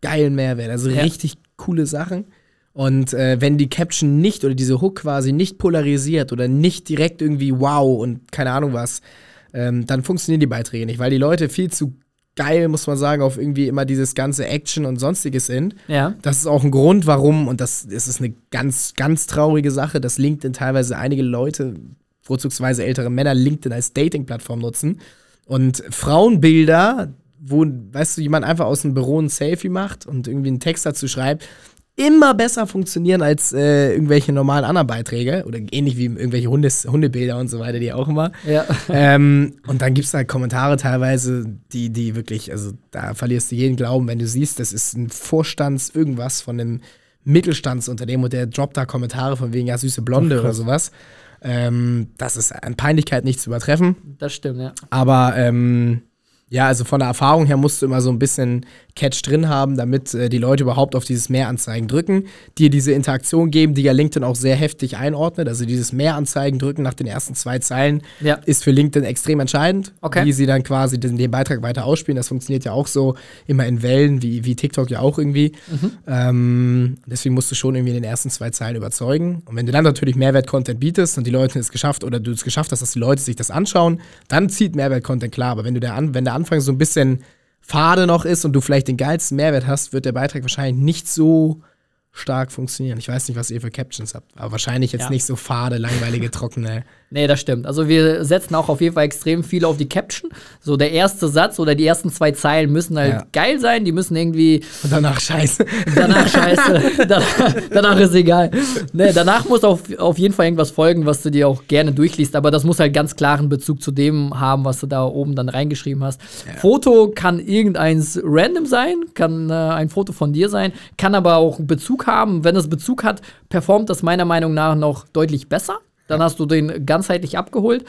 geilen Mehrwert, also Ja. richtig coole Sachen. Und äh, wenn die Caption nicht oder diese Hook quasi nicht polarisiert oder nicht direkt irgendwie wow und keine Ahnung was, ähm, dann funktionieren die Beiträge nicht, weil die Leute viel zu geil, muss man sagen, auf irgendwie immer dieses ganze Action und sonstiges sind. Ja. Das ist auch ein Grund, warum, und das, das ist eine ganz, ganz traurige Sache, dass LinkedIn teilweise einige Leute, vorzugsweise ältere Männer, LinkedIn als Dating-Plattform nutzen. Und Frauenbilder, wo, weißt du, jemand einfach aus dem Büro ein Selfie macht und irgendwie einen Text dazu schreibt, immer besser funktionieren als äh, irgendwelche normalen anderen Beiträge oder ähnlich wie irgendwelche Hundes, Hundebilder und so weiter, die auch immer. Ja. ähm, und dann gibt es halt Kommentare teilweise, die, die wirklich, also da verlierst du jeden Glauben, wenn du siehst, das ist ein Vorstands irgendwas von einem Mittelstandsunternehmen und der droppt da Kommentare von wegen ja süße Blonde oder sowas. Ähm, das ist an Peinlichkeit nicht zu übertreffen. Das stimmt, ja. Aber ähm, ja, also von der Erfahrung her musst du immer so ein bisschen Catch drin haben, damit äh, die Leute überhaupt auf dieses Mehranzeigen drücken, dir diese Interaktion geben, die ja LinkedIn auch sehr heftig einordnet. Also dieses Mehranzeigen drücken nach den ersten zwei Zeilen Ja. ist für LinkedIn extrem entscheidend, Okay. wie sie dann quasi den, den Beitrag weiter ausspielen. Das funktioniert ja auch so immer in Wellen, wie, wie TikTok ja auch irgendwie. Mhm. Ähm, deswegen musst du schon irgendwie in den ersten zwei Zeilen überzeugen. Und wenn du dann natürlich Mehrwert-Content bietest und die Leute es geschafft oder du es geschafft hast, dass die Leute sich das anschauen, dann zieht Mehrwert-Content klar. Aber wenn du der, an, wenn der Anfang so ein bisschen fade noch ist und du vielleicht den geilsten Mehrwert hast, wird der Beitrag wahrscheinlich nicht so stark funktionieren. Ich weiß nicht, was ihr für Captions habt, aber wahrscheinlich jetzt Ja. nicht so fade, langweilige, trockene. Nee, das stimmt. Also wir setzen auch auf jeden Fall extrem viel auf die Caption. So der erste Satz oder die ersten zwei Zeilen müssen halt Ja. geil sein. Die müssen irgendwie Und danach scheiße. danach scheiße. danach, danach ist egal. Nee, danach muss auf, auf jeden Fall irgendwas folgen, was du dir auch gerne durchliest. Aber das muss halt ganz klaren Bezug zu dem haben, was du da oben dann reingeschrieben hast. Foto kann irgendeins random sein, kann äh, ein Foto von dir sein, kann aber auch Bezug haben. Wenn es Bezug hat, performt das meiner Meinung nach noch deutlich besser. Dann hast du den ganzheitlich abgeholt.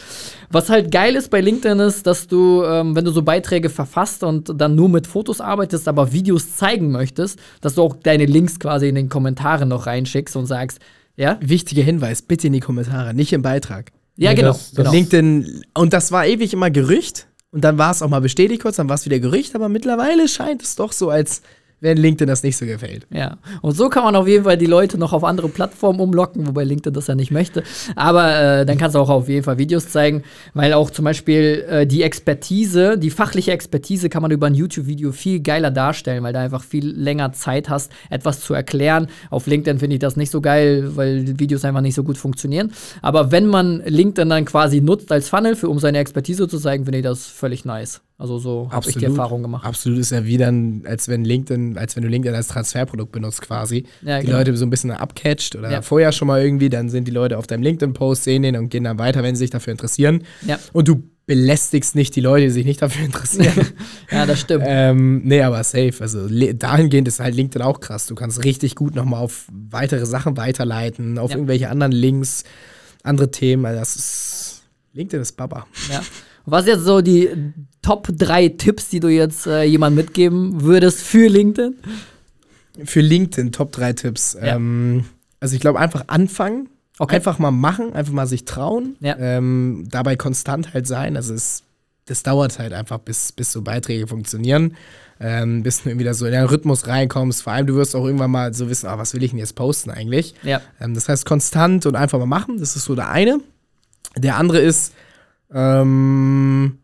Was halt geil ist bei LinkedIn ist, dass du, ähm, wenn du so Beiträge verfasst und dann nur mit Fotos arbeitest, aber Videos zeigen möchtest, dass du auch deine Links quasi in den Kommentaren noch reinschickst und sagst, ja? Wichtiger Hinweis, bitte in die Kommentare, nicht im Beitrag. Ja, genau. das- das genau. LinkedIn, und das war ewig immer Gerücht. Und dann war es auch mal bestätigt kurz, dann war es wieder Gerücht, aber mittlerweile scheint es doch so, als wenn LinkedIn das nicht so gefällt. Ja, und so kann man auf jeden Fall die Leute noch auf andere Plattformen umlocken, wobei LinkedIn das ja nicht möchte. Aber äh, dann kannst du auch auf jeden Fall Videos zeigen, weil auch zum Beispiel äh, die Expertise, die fachliche Expertise kann man über ein YouTube-Video viel geiler darstellen, weil du einfach viel länger Zeit hast, etwas zu erklären. Auf LinkedIn finde ich das nicht so geil, weil Videos einfach nicht so gut funktionieren. Aber wenn man LinkedIn dann quasi nutzt als Funnel, für, um seine Expertise zu zeigen, finde ich das völlig nice. Also so habe ich die Erfahrung gemacht. Absolut ist ja wie dann, als wenn LinkedIn, als wenn du LinkedIn als Transferprodukt benutzt quasi. Ja, die genau. Leute so ein bisschen abcatcht oder Ja. vorher schon mal irgendwie, dann sind die Leute auf deinem LinkedIn-Post, sehen den und gehen dann weiter, wenn sie sich dafür interessieren. Ja. Und du belästigst nicht die Leute, die sich nicht dafür interessieren. Ja, das stimmt. ähm, nee, aber safe. Also dahingehend ist halt LinkedIn auch krass. Du kannst richtig gut nochmal auf weitere Sachen weiterleiten, auf irgendwelche anderen Links, andere Themen. Also das ist. LinkedIn ist Baba. Ja. Was jetzt so die Top 3 Tipps, die du jetzt äh, jemand mitgeben würdest für LinkedIn? Für LinkedIn Top 3 Tipps. Ja. Ähm, also ich glaube einfach anfangen. Okay. Einfach mal machen, einfach mal sich trauen. Ja. Ähm, dabei konstant halt sein. Also es, das dauert halt einfach, bis, bis so Beiträge funktionieren. Ähm, bis du da so in den Rhythmus reinkommst. Vor allem, du wirst auch irgendwann mal so wissen, ah, was will ich denn jetzt posten eigentlich? Ja. Ähm, das heißt, konstant und einfach mal machen. Das ist so der eine. Der andere ist ähm,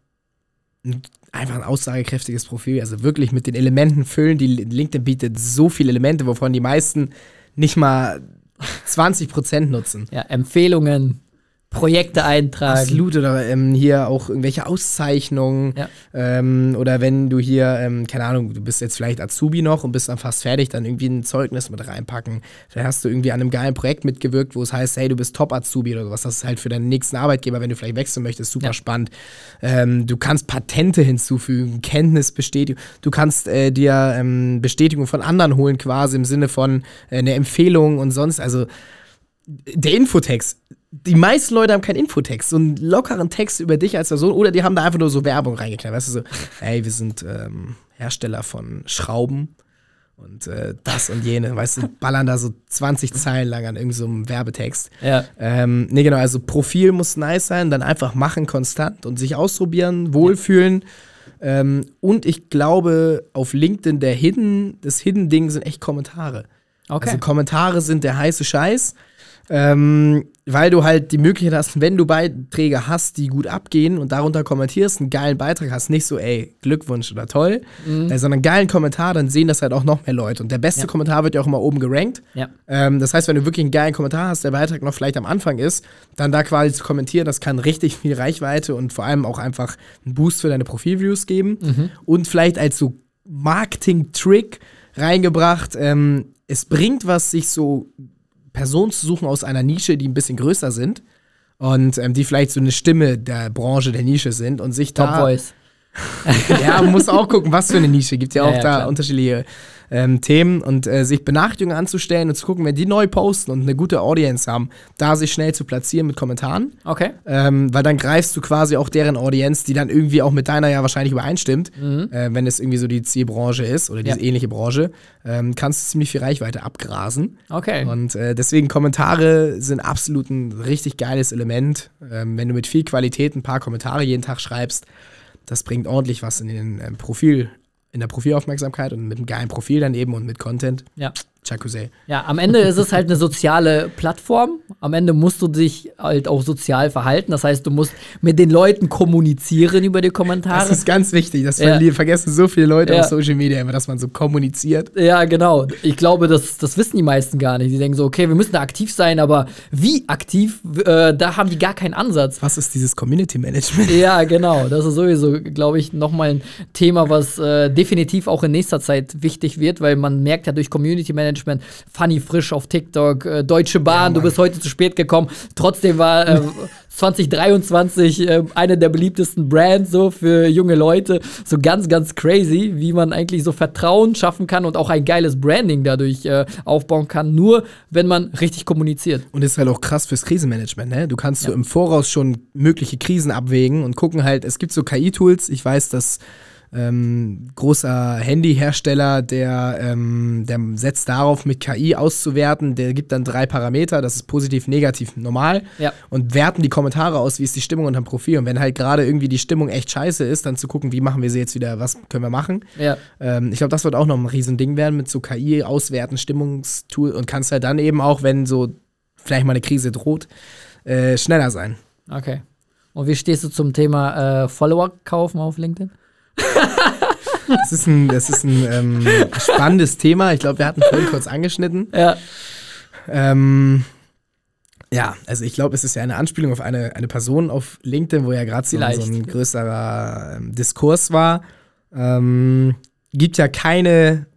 ein- einfach ein aussagekräftiges Profil. Also wirklich mit den Elementen füllen. Die LinkedIn bietet so viele Elemente, wovon die meisten nicht mal 20% nutzen. Ja, Empfehlungen, Projekte eintragen. Absolut, oder ähm, hier auch irgendwelche Auszeichnungen. Ja. Ähm, oder wenn du hier, ähm, keine Ahnung, du bist jetzt vielleicht Azubi noch und bist dann fast fertig, dann irgendwie ein Zeugnis mit reinpacken. Vielleicht hast du irgendwie an einem geilen Projekt mitgewirkt, wo es heißt, hey, du bist Top-Azubi oder sowas. Das ist halt für deinen nächsten Arbeitgeber, wenn du vielleicht wechseln möchtest, super Ja. spannend. Ähm, du kannst Patente hinzufügen, Kenntnisbestätigung. Du kannst äh, dir ähm, Bestätigung von anderen holen, quasi im Sinne von äh, eine Empfehlung und sonst. Also der Infotext. Die meisten Leute haben keinen Infotext, so einen lockeren Text über dich als Person oder die haben da einfach nur so Werbung reingeknallt. Weißt du, so, hey, wir sind ähm, Hersteller von Schrauben und äh, das und jene, weißt du, ballern da so 20 Zeilen lang an irgendeinem so einem Werbetext. Ja. Ähm, nee, genau, also Profil muss nice sein, dann einfach machen konstant und sich ausprobieren, wohlfühlen. Ähm, und ich glaube, auf LinkedIn der Hidden, das Hidden-Ding sind echt Kommentare. Okay. Also Kommentare sind der heiße Scheiß. Ähm, weil du halt die Möglichkeit hast, wenn du Beiträge hast, die gut abgehen und darunter kommentierst, einen geilen Beitrag hast, nicht so, ey, Glückwunsch oder toll, äh, sondern einen geilen Kommentar, dann sehen das halt auch noch mehr Leute. Und der beste Ja. Kommentar wird ja auch immer oben gerankt. ja. Ähm, das heißt, wenn du wirklich einen geilen Kommentar hast, der Beitrag noch vielleicht am Anfang ist, dann da quasi zu kommentieren, das kann richtig viel Reichweite und vor allem auch einfach einen Boost für deine Profilviews geben. Und vielleicht als so Marketing-Trick reingebracht, ähm, es bringt was, sich so Personen zu suchen aus einer Nische, die ein bisschen größer sind und ähm, die vielleicht so eine Stimme der Branche, der Nische sind und sich Top da Voice. ja, man muss auch gucken, was für eine Nische. Gibt ja Ja, auch ja, da klar. unterschiedliche ähm, Themen und äh, sich Benachrichtigungen anzustellen und zu gucken, wenn die neu posten und eine gute Audience haben, da sich schnell zu platzieren mit Kommentaren. Okay. Ähm, weil dann greifst du quasi auch deren Audience, die dann irgendwie auch mit deiner ja wahrscheinlich übereinstimmt, äh, wenn es irgendwie so die Zielbranche ist oder diese Mhm. Ja. ähnliche Branche, ähm, kannst du ziemlich viel Reichweite abgrasen. Okay. Und äh, deswegen Kommentare sind absolut ein richtig geiles Element. Ähm, wenn du mit viel Qualität ein paar Kommentare jeden Tag schreibst, das bringt ordentlich was in den ähm, Profil, in der Profilaufmerksamkeit und mit einem geilen Profil dann eben und mit Content. Ja. Jacuzzi. Ja, am Ende ist es halt eine soziale Plattform. Am Ende musst du dich halt auch sozial verhalten. Das heißt, du musst mit den Leuten kommunizieren über die Kommentare. Das ist ganz wichtig. Das Ja. vergessen so viele Leute Ja. auf Social Media immer, dass man so kommuniziert. Ja, genau. Ich glaube, das, das wissen die meisten gar nicht. Die denken so, okay, wir müssen da aktiv sein, aber wie aktiv, äh, da haben die gar keinen Ansatz. Was ist dieses Community Management? Ja, genau. Das ist sowieso, glaube ich, nochmal ein Thema, was äh, definitiv auch in nächster Zeit wichtig wird, weil man merkt ja durch Community Management, Funny Frisch auf TikTok, äh, Deutsche Bahn, du Mann. bist heute zu spät gekommen. Trotzdem war äh, 2023 äh, eine der beliebtesten Brands so für junge Leute. So ganz, ganz crazy, wie man eigentlich so Vertrauen schaffen kann und auch ein geiles Branding dadurch äh, aufbauen kann, nur wenn man richtig kommuniziert. Und ist halt auch krass fürs Krisenmanagement, ne? Du kannst so im Voraus schon mögliche Krisen abwägen und gucken halt, es gibt so KI-Tools, ich weiß, dass ähm, großer Handyhersteller, der, ähm, der setzt darauf, mit KI auszuwerten. Der gibt dann drei Parameter, das ist positiv, negativ, normal. Ja. Und werten die Kommentare aus, wie ist die Stimmung unterm Profil. Und wenn halt gerade irgendwie die Stimmung echt scheiße ist, dann zu gucken, wie machen wir sie jetzt wieder, was können wir machen. Ja. Ähm, ich glaube, das wird auch noch ein Riesending werden mit so KI auswerten, Stimmungstool und kannst halt dann eben auch, wenn so vielleicht mal eine Krise droht, äh, schneller sein. Okay. Und wie stehst du zum Thema äh, Follower kaufen auf LinkedIn? Das ist ein, das ist ein ähm, spannendes Thema. Ich glaube, wir hatten vorhin kurz angeschnitten. Ja. Ähm, ja, also ich glaube, es ist ja eine Anspielung auf eine, eine Person auf LinkedIn, wo ja gerade so, so ein größerer ähm, Diskurs war. Ähm, gibt ja keine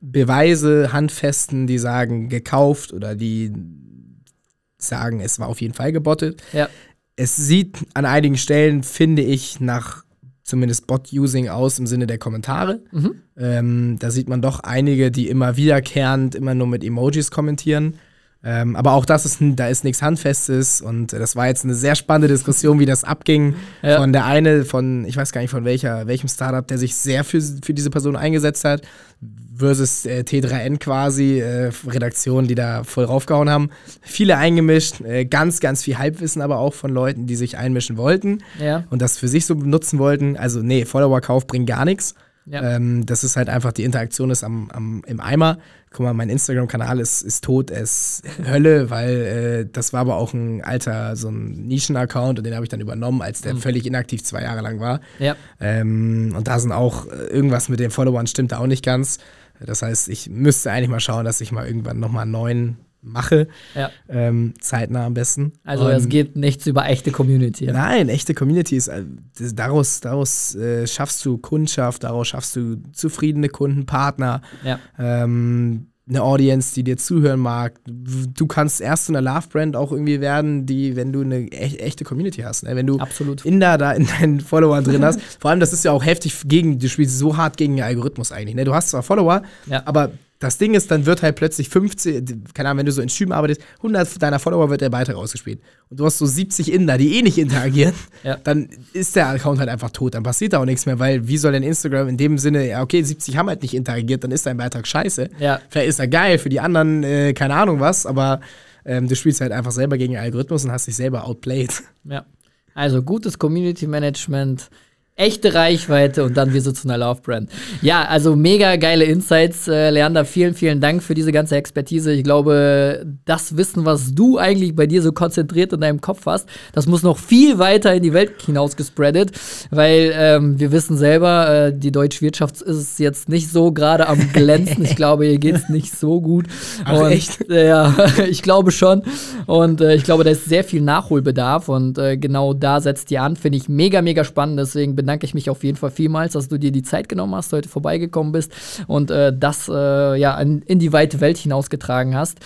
Beweise, handfesten, die sagen gekauft oder die sagen, es war auf jeden Fall gebottet. Ja. Es sieht an einigen Stellen, finde ich, nach zumindest Bot-Using aus im Sinne der Kommentare. Mhm. Ähm, da sieht man doch einige, die immer wiederkehrend immer nur mit Emojis kommentieren. Ähm, aber auch das ist, da ist nichts Handfestes und äh, das war jetzt eine sehr spannende Diskussion, wie das abging. Ja. Von der eine, von, ich weiß gar nicht von welcher, welchem Startup, der sich sehr für, für diese Person eingesetzt hat, versus äh, T3N quasi, äh, Redaktionen, die da voll raufgehauen haben. Viele eingemischt, äh, ganz, ganz viel Halbwissen aber auch von Leuten, die sich einmischen wollten Ja. und das für sich so benutzen wollten. Also, nee, Follower-Kauf bringt gar nichts. Ja. Ähm, das ist halt einfach, die Interaktion ist am, am, im Eimer. Guck mal, mein Instagram-Kanal ist, ist tot, ist Hölle, weil äh, das war aber auch ein alter, so ein Nischen-Account und den habe ich dann übernommen, als der völlig inaktiv zwei Jahre lang war. ja. Ähm, und da sind auch äh, irgendwas mit den Followern stimmt da auch nicht ganz. Das heißt, ich müsste eigentlich mal schauen, dass ich mal irgendwann nochmal einen neuen mache. Ja. Ähm, zeitnah am besten. Also es geht nichts über echte Community. Ja. Nein, echte Community ist, äh, daraus, daraus äh, schaffst du Kundschaft, daraus schaffst du zufriedene Kunden, Partner, Ja. ähm, eine Audience, die dir zuhören mag. Du kannst erst so eine Love-Brand auch irgendwie werden, die, wenn du eine e echte Community hast. Ne? Wenn du Absolut. Inder da in deinen Followern drin hast. Vor allem, das ist ja auch heftig gegen, du spielst so hart gegen den Algorithmus eigentlich. Ne? Du hast zwar Follower, Ja. aber das Ding ist, dann wird halt plötzlich 50, keine Ahnung, wenn du so in Stream arbeitest, 100 deiner Follower wird der Beitrag ausgespielt. Und du hast so 70 Inder, die eh nicht interagieren, Ja. dann ist der Account halt einfach tot. Dann passiert da auch nichts mehr, weil wie soll denn Instagram in dem Sinne, ja, okay, 70 haben halt nicht interagiert, dann ist dein Beitrag scheiße. Ja. Vielleicht ist er geil, für die anderen, äh, keine Ahnung was, aber ähm, du spielst halt einfach selber gegen den Algorithmus und hast dich selber outplayed. Ja. Also gutes Community Management, echte Reichweite und dann du zu einer Love Brand. Ja, also mega geile Insights, äh, Leander. Vielen, vielen Dank für diese ganze Expertise. Ich glaube, das Wissen, was du eigentlich bei dir so konzentriert in deinem Kopf hast, das muss noch viel weiter in die Welt hinaus gespreadet, weil ähm, wir wissen selber, äh, die deutsche Wirtschaft ist jetzt nicht so gerade am glänzen. Ich glaube, hier geht es nicht so gut. Ach, und, echt? äh, Ja, ich glaube schon. Und äh, ich glaube, da ist sehr viel Nachholbedarf und äh, genau da setzt ihr an. Finde ich mega, mega spannend. Deswegen bedanke ich mich auf jeden Fall vielmals, dass du dir die Zeit genommen hast, heute vorbeigekommen bist und äh, das äh, ja in, in die weite Welt hinausgetragen hast.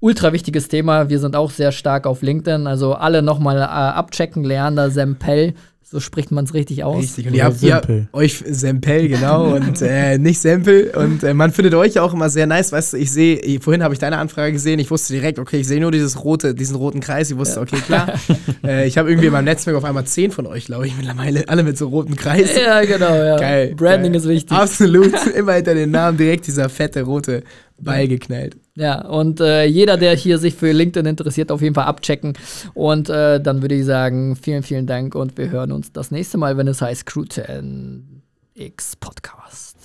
Ultra wichtiges Thema. Wir sind auch sehr stark auf LinkedIn. Also alle nochmal äh, abchecken. Leander Sempel, so spricht man es richtig aus. Richtig. Und ihr habt ihr, Sempel. euch Sempel, genau, und äh, nicht Sempel. Und äh, man findet euch auch immer sehr nice. Weißt du, ich sehe, vorhin habe ich deine Anfrage gesehen, ich wusste direkt, okay, ich sehe nur dieses rote, diesen roten Kreis. Ich wusste, okay, klar. äh, ich habe irgendwie in meinem Netzwerk auf einmal zehn von euch, glaube ich, mittlerweile, alle mit so roten Kreisen. Ja, genau, ja. Geil. Branding geil. ist wichtig. Absolut. Immer hinter den Namen direkt dieser fette rote Ball geknallt. Ja, und äh, jeder, der hier sich für LinkedIn interessiert, auf jeden Fall abchecken. Und äh, dann würde ich sagen, vielen, vielen Dank und wir hören uns das nächste Mal, wenn es heißt Crew 10 X Podcast.